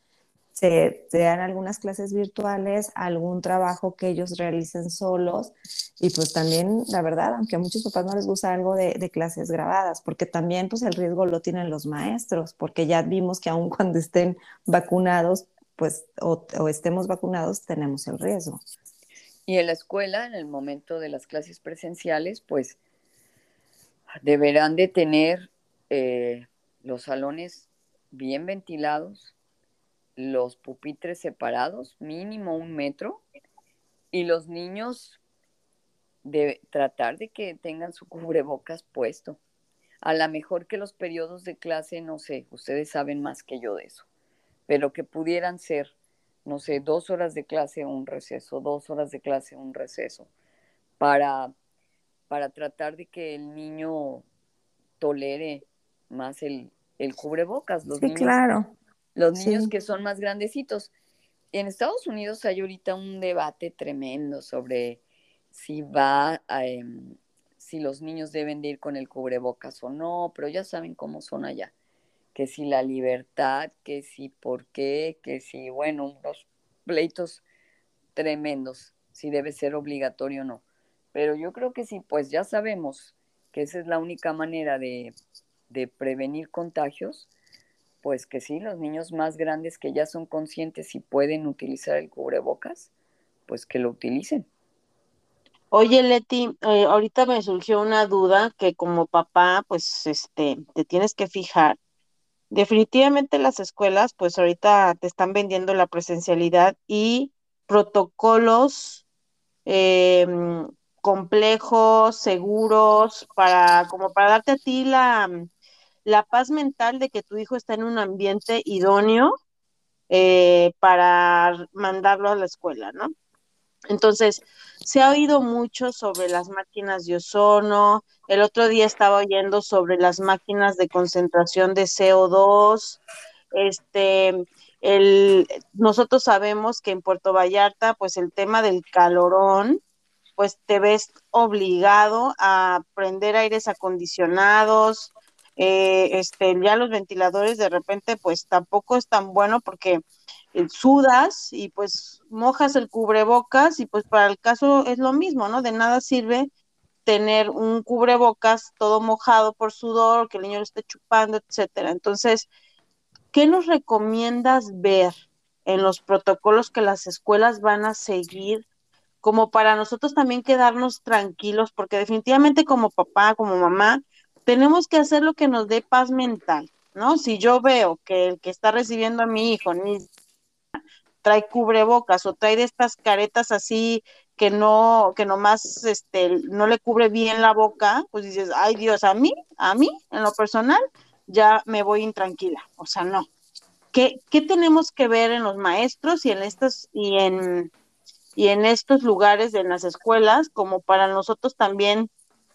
se, dan algunas clases virtuales, algún trabajo que ellos realicen solos y pues también, la verdad, aunque a muchos papás no les gusta algo de, clases grabadas, porque también pues el riesgo lo tienen los maestros, porque ya vimos que aun cuando estén vacunados, pues o, estemos vacunados, tenemos el riesgo. Y en la escuela, en el momento de las clases presenciales, pues deberán de tener eh, los salones bien ventilados, los pupitres separados, mínimo un metro, y los niños de tratar de que tengan su [LAUGHS] cubrebocas puesto. A lo mejor que los periodos de clase, no sé, ustedes saben más que yo de eso, pero que pudieran ser, no sé, dos horas de clase, un receso, dos horas de clase, un receso, para, para tratar de que el niño tolere más el, el cubrebocas. Los sí, claro los niños que son más grandecitos. En Estados Unidos hay ahorita un debate tremendo sobre si va em, si los niños deben de ir con el cubrebocas o no, pero ya saben cómo son allá. Que si la libertad, que si por qué, que si, bueno, unos pleitos tremendos, si debe ser obligatorio o no. Pero yo creo que sí, pues ya sabemos que esa es la única manera de, de prevenir contagios, pues que sí, los niños más grandes que ya son conscientes y pueden utilizar el cubrebocas, pues que lo utilicen. Oye, Leti, eh, ahorita me surgió una duda que como papá, pues, este, te tienes que fijar. Definitivamente las escuelas, pues, ahorita te están vendiendo la presencialidad y protocolos em, complejos, seguros, para, como para darte a ti la, la paz mental de que tu hijo está en un ambiente idóneo eh, para mandarlo a la escuela, ¿no? Entonces, se ha oído mucho sobre las máquinas de ozono. El otro día estaba oyendo sobre las máquinas de concentración de CO2. Este, nosotros sabemos que en Puerto Vallarta, pues el tema del calorón, pues te ves obligado a prender aires acondicionados, eh, este, ya los ventiladores de repente pues tampoco es tan bueno porque sudas y pues mojas el cubrebocas y pues para el caso es lo mismo, ¿no? De nada sirve tener un cubrebocas todo mojado por sudor, que el niño lo esté chupando, etcétera. Entonces, ¿qué nos recomiendas ver en los protocolos que las escuelas van a seguir como para nosotros también quedarnos tranquilos, porque definitivamente como papá, como mamá, tenemos que hacer lo que nos dé paz mental, ¿no? Si yo veo que el que está recibiendo a mi hijo ni trae cubrebocas o trae de estas caretas así que no, que nomás este, no le cubre bien la boca, pues dices, ay Dios, a mí, a mí, en lo personal, ya me voy intranquila. O sea, no. ¿Qué, qué tenemos que ver en los maestros y en estas, y en y en estos lugares, en las escuelas, como para nosotros también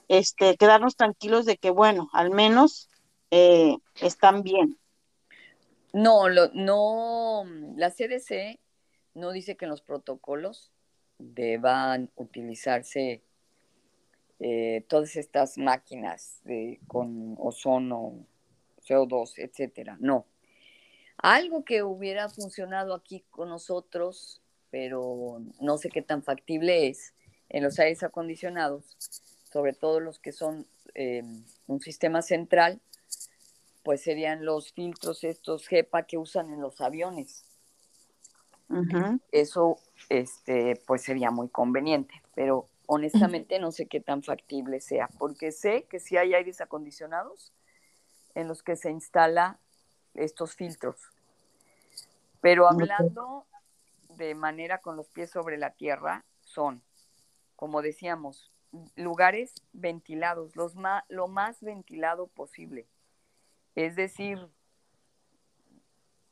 este, quedarnos tranquilos de que, bueno, al menos eh, están bien. No, lo, no, la CDC no dice que en los protocolos deban utilizarse eh, todas estas máquinas de, con ozono, CO2, etcétera. No. Algo que hubiera funcionado aquí con nosotros pero no sé qué tan factible es en los aires acondicionados, sobre todo los que son eh, un sistema central, pues serían los filtros estos GEPA que usan en los aviones. Eso, este, pues sería muy conveniente, pero honestamente no sé qué tan factible sea, porque sé que sí hay aires acondicionados en los que se instala estos filtros. Pero hablando de manera con los pies sobre la tierra son, como decíamos, lugares ventilados, los lo más ventilado posible. Es decir,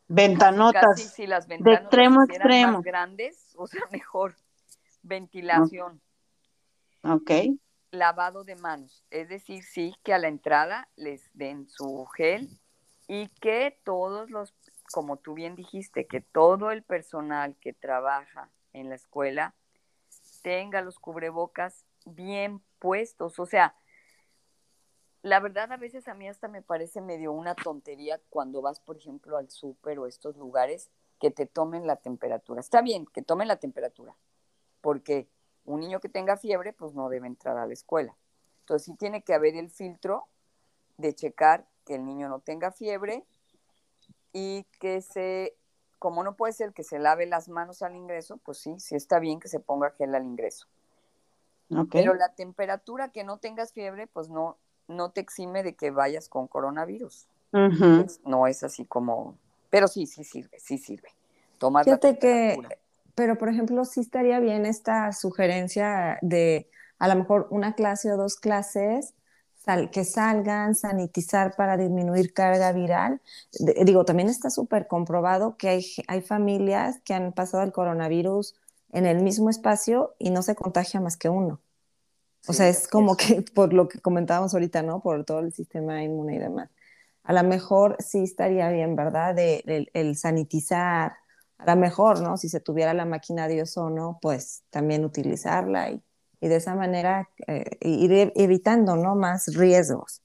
ventanotas si las ventanas de extremo extremo. más grandes, [LAUGHS] o sea, mejor ventilación. Ok. Lavado de manos, es decir, sí que a la entrada les den su gel y que todos los como tú bien dijiste, que todo el personal que trabaja en la escuela tenga los cubrebocas bien puestos. O sea, la verdad a veces a mí hasta me parece medio una tontería cuando vas, por ejemplo, al súper o estos lugares que te tomen la temperatura. Está bien que tomen la temperatura, porque un niño que tenga fiebre, pues no debe entrar a la escuela. Entonces sí tiene que haber el filtro de checar que el niño no tenga fiebre y que se, como no puede ser que se lave las manos al ingreso, pues sí, sí está bien que se ponga gel al ingreso. Pero la temperatura que no tengas fiebre, pues no, no te exime de que vayas con coronavirus. no es así como, pero sí, sí sirve, sí sirve. Tomar Fíjate que, pero por ejemplo, sí estaría bien esta sugerencia de a lo mejor una clase o dos clases que salgan, sanitizar para disminuir carga viral. digo, también está súper comprobado que hay, hay familias que han pasado el coronavirus en el mismo espacio y no se contagia más que uno. O sea, es como que [LAUGHS] por lo que comentábamos ahorita, ¿no? Por todo el sistema inmune y demás. A lo mejor sí estaría bien, ¿verdad? De, el sanitizar, a lo mejor, ¿no? Si se tuviera la máquina de ozono, pues también utilizarla y y de esa manera eh, ir evitando ¿no? más riesgos,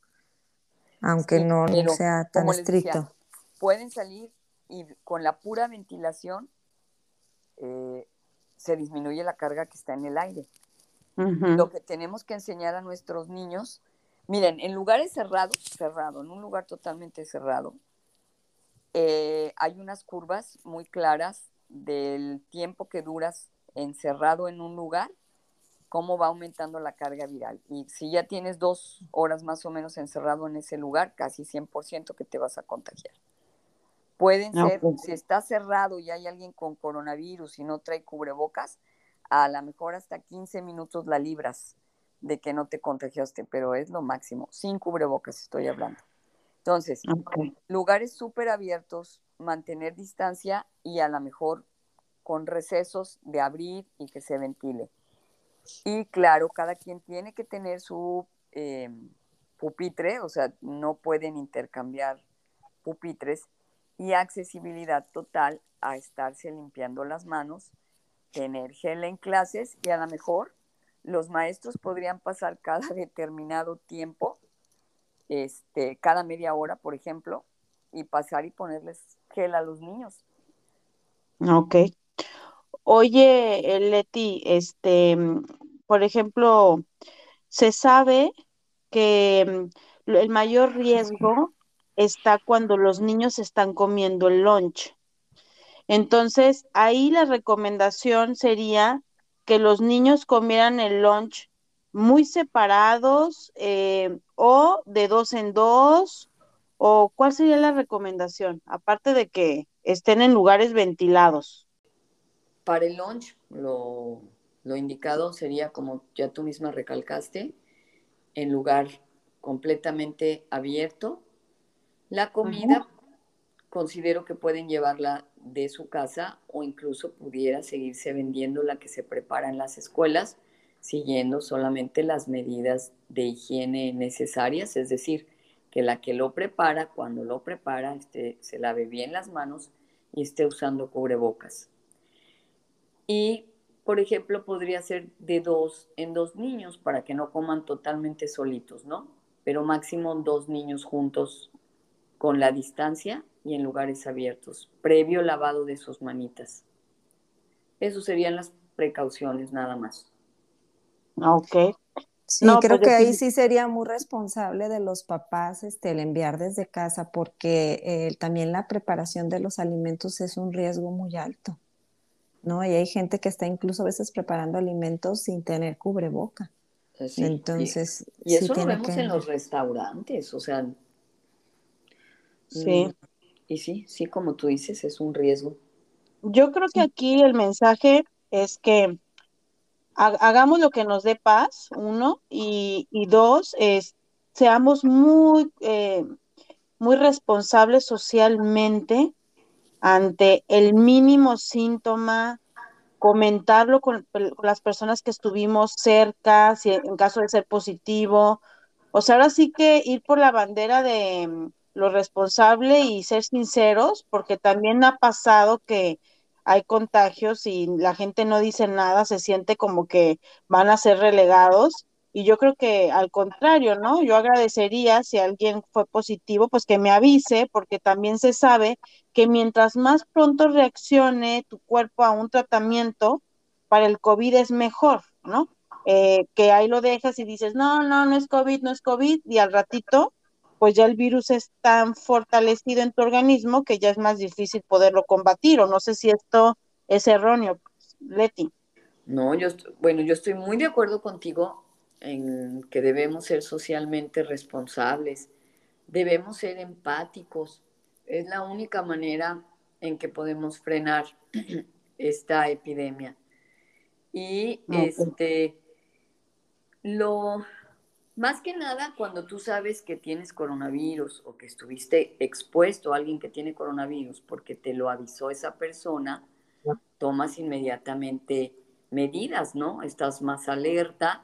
aunque no, sea tan estricto. pueden salir y con la pura ventilación eh, se disminuye la carga que está en el aire. Lo que tenemos que enseñar a nuestros niños, miren, en lugares cerrados, cerrado, en un lugar totalmente cerrado, eh, hay unas curvas muy claras del tiempo que duras encerrado en un lugar cómo va aumentando la carga viral. Y si ya tienes dos horas más o menos encerrado en ese lugar, casi 100% que te vas a contagiar. Pueden ser, pues si está cerrado y hay alguien con coronavirus y no trae cubrebocas, a lo mejor hasta 15 minutos la libras de que no te contagiaste, pero es lo máximo. Sin cubrebocas estoy hablando. Entonces, lugares súper abiertos, mantener distancia y a lo mejor con recesos de abrir y que se ventile. Y claro, cada quien tiene que tener su eh, pupitre, o sea, no pueden intercambiar pupitres y accesibilidad total a estarse limpiando las manos, tener gel en clases y a lo mejor los maestros podrían pasar cada [LAUGHS] determinado tiempo, este, cada media hora, por ejemplo, y pasar y ponerles gel a los niños. Ok. Oye, Leti, este, por ejemplo, se sabe que mm, el mayor riesgo está cuando los niños están comiendo el lunch. Entonces, ahí la recomendación sería que los niños comieran el lunch muy separados eh, o de dos en dos, o cuál sería la recomendación, aparte de que estén en lugares ventilados. Para el lunch, lo, indicado sería, como ya tú misma recalcaste, en lugar completamente abierto. La comida considero que pueden llevarla de su casa o incluso pudiera seguirse vendiendo la que se prepara en las escuelas, siguiendo solamente las medidas de higiene necesarias, es decir, que la que lo prepara, cuando lo prepara, este, se lave bien las manos y esté usando cubrebocas. Y, por ejemplo, podría ser de dos en dos niños para que no coman totalmente solitos, ¿no? Pero máximo dos niños juntos con la distancia y en lugares abiertos, previo lavado de sus manitas. Eso serían las precauciones nada más. Ok. Sí, creo pues que ahí sí sería muy responsable de los papás este, el enviar desde casa, porque eh, también la preparación de los alimentos es un riesgo muy alto, ¿no? Y hay gente que está incluso a veces preparando alimentos sin tener cubreboca. Entonces, y, eso lo vemos en los restaurantes, o sea. Sí. Mm, y sí, sí, como tú dices, es un riesgo. Yo creo que aquí el mensaje es que hagamos lo que nos dé paz, uno, y, dos, es, seamos muy, eh, muy responsables socialmente ante el mínimo síntoma, comentarlo con, las personas que estuvimos cerca, si en caso de ser positivo. O sea, ahora sí que ir por la bandera de lo responsable y ser sinceros, porque también ha pasado que hay contagios y la gente no dice nada, se siente como que van a ser relegados. Y yo creo que al contrario, ¿no? Yo agradecería si alguien fue positivo, pues que me avise, porque también se sabe que mientras más pronto reaccione tu cuerpo a un tratamiento, para el COVID es mejor, ¿no? Eh, que ahí lo dejas y dices, no, no, no es COVID, no es COVID, y al ratito pues ya el virus es tan fortalecido en tu organismo que ya es más difícil poderlo combatir, o no sé si esto es erróneo, Leti. No, yo, bueno, yo estoy muy de acuerdo contigo en que debemos ser socialmente responsables, debemos ser empáticos, es la única manera en que podemos frenar [CLEARS THROAT] esta epidemia. Y este, lo, más que nada, cuando tú sabes que tienes coronavirus o que estuviste expuesto a alguien que tiene coronavirus porque te lo avisó esa persona, tomas inmediatamente medidas, ¿no? Estás más alerta.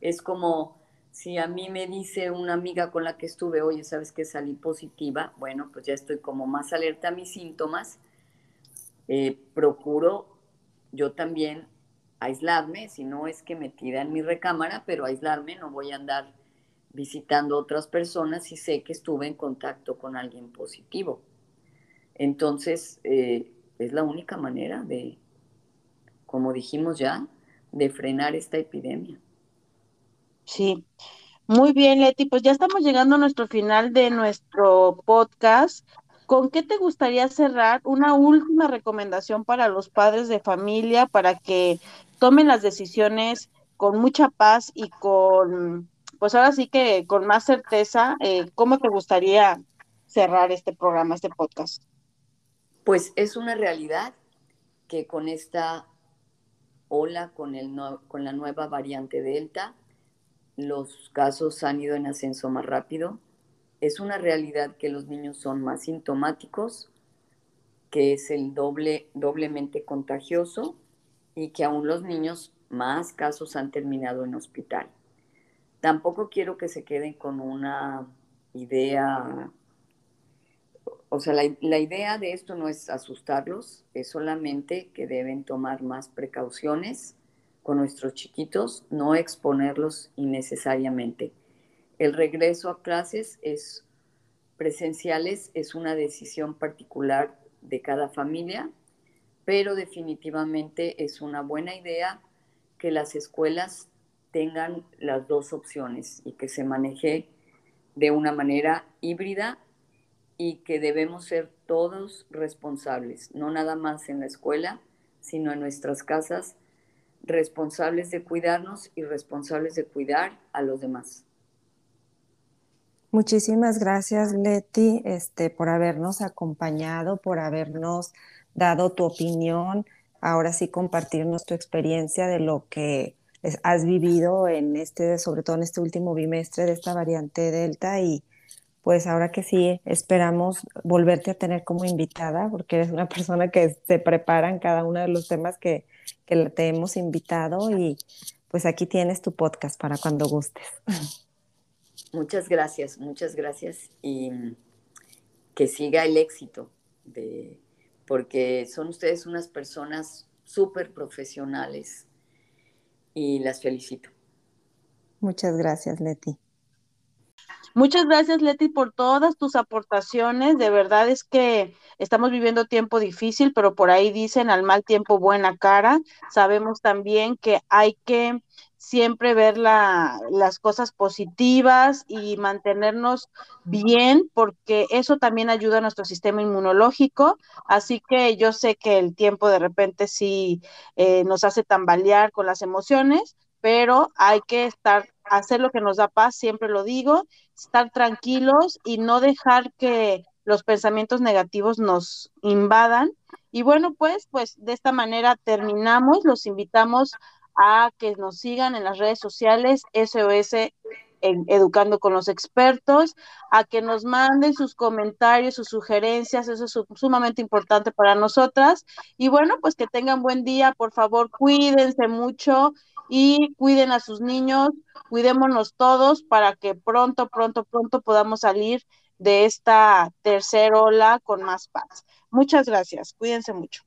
Es como si a mí me dice una amiga con la que estuve, oye, ¿sabes que salí positiva? Bueno, pues ya estoy como más alerta a mis síntomas. Eh, procuro yo también aislarme, si no es que metida en mi recámara, pero aislarme, no voy a andar visitando otras personas si sé que estuve en contacto con alguien positivo. Entonces, eh, es la única manera de, como dijimos ya, de frenar esta epidemia. Sí, muy bien, Leti, pues ya estamos llegando a nuestro final de nuestro podcast. ¿Con qué te gustaría cerrar? Una última recomendación para los padres de familia para que tomen las decisiones con mucha paz y con, pues ahora sí que con más certeza, eh, ¿cómo te gustaría cerrar este programa, este podcast? Pues es una realidad que con esta ola, con, el con la nueva variante Delta, los casos han ido en ascenso más rápido. Es una realidad que los niños son más sintomáticos, que es el doble, doblemente contagioso y que aún los niños más casos han terminado en hospital. Tampoco quiero que se queden con una idea, o sea, la, la, idea de esto no es asustarlos, es solamente que deben tomar más precauciones, con nuestros chiquitos, no exponerlos innecesariamente. El regreso a clases es presenciales es una decisión particular de cada familia, pero definitivamente es una buena idea que las escuelas tengan las dos opciones y que se maneje de una manera híbrida y que debemos ser todos responsables, no nada más en la escuela, sino en nuestras casas, responsables de cuidarnos y responsables de cuidar a los demás. Muchísimas gracias, Leti, este, por habernos acompañado, por habernos dado tu opinión, ahora sí compartirnos tu experiencia de lo que has vivido en este, sobre todo en este último bimestre de esta variante Delta y pues ahora que sí, esperamos volverte a tener como invitada, porque eres una [LAUGHS] persona que se prepara en cada uno de los temas que, que te hemos invitado y pues aquí tienes tu podcast para cuando gustes. [LAUGHS] Muchas gracias, muchas gracias y que siga el éxito, de, porque son ustedes unas personas súper profesionales y las felicito. Muchas gracias, Leti. Muchas gracias, Leti, por todas tus aportaciones. De verdad es que estamos viviendo tiempo difícil, pero por ahí dicen al mal tiempo buena cara. Sabemos también que hay que siempre ver las cosas positivas y mantenernos bien, porque eso también ayuda a nuestro sistema inmunológico. Así que yo sé que el tiempo de repente sí eh, nos hace tambalear con las emociones, pero hay que estar, hacer lo que nos da paz, siempre lo digo, estar tranquilos y no dejar que los pensamientos negativos nos invadan. Y bueno, pues, pues de esta manera terminamos. Los invitamos a que nos sigan en las redes sociales SOS Educando con los Expertos, a que nos manden sus comentarios, sus sugerencias, eso es sumamente importante para nosotras. Y bueno, pues que tengan buen día, por favor, cuídense mucho y cuiden a sus niños, cuidémonos todos para que pronto, pronto, pronto podamos salir de esta tercera ola con más paz. Muchas gracias, cuídense mucho.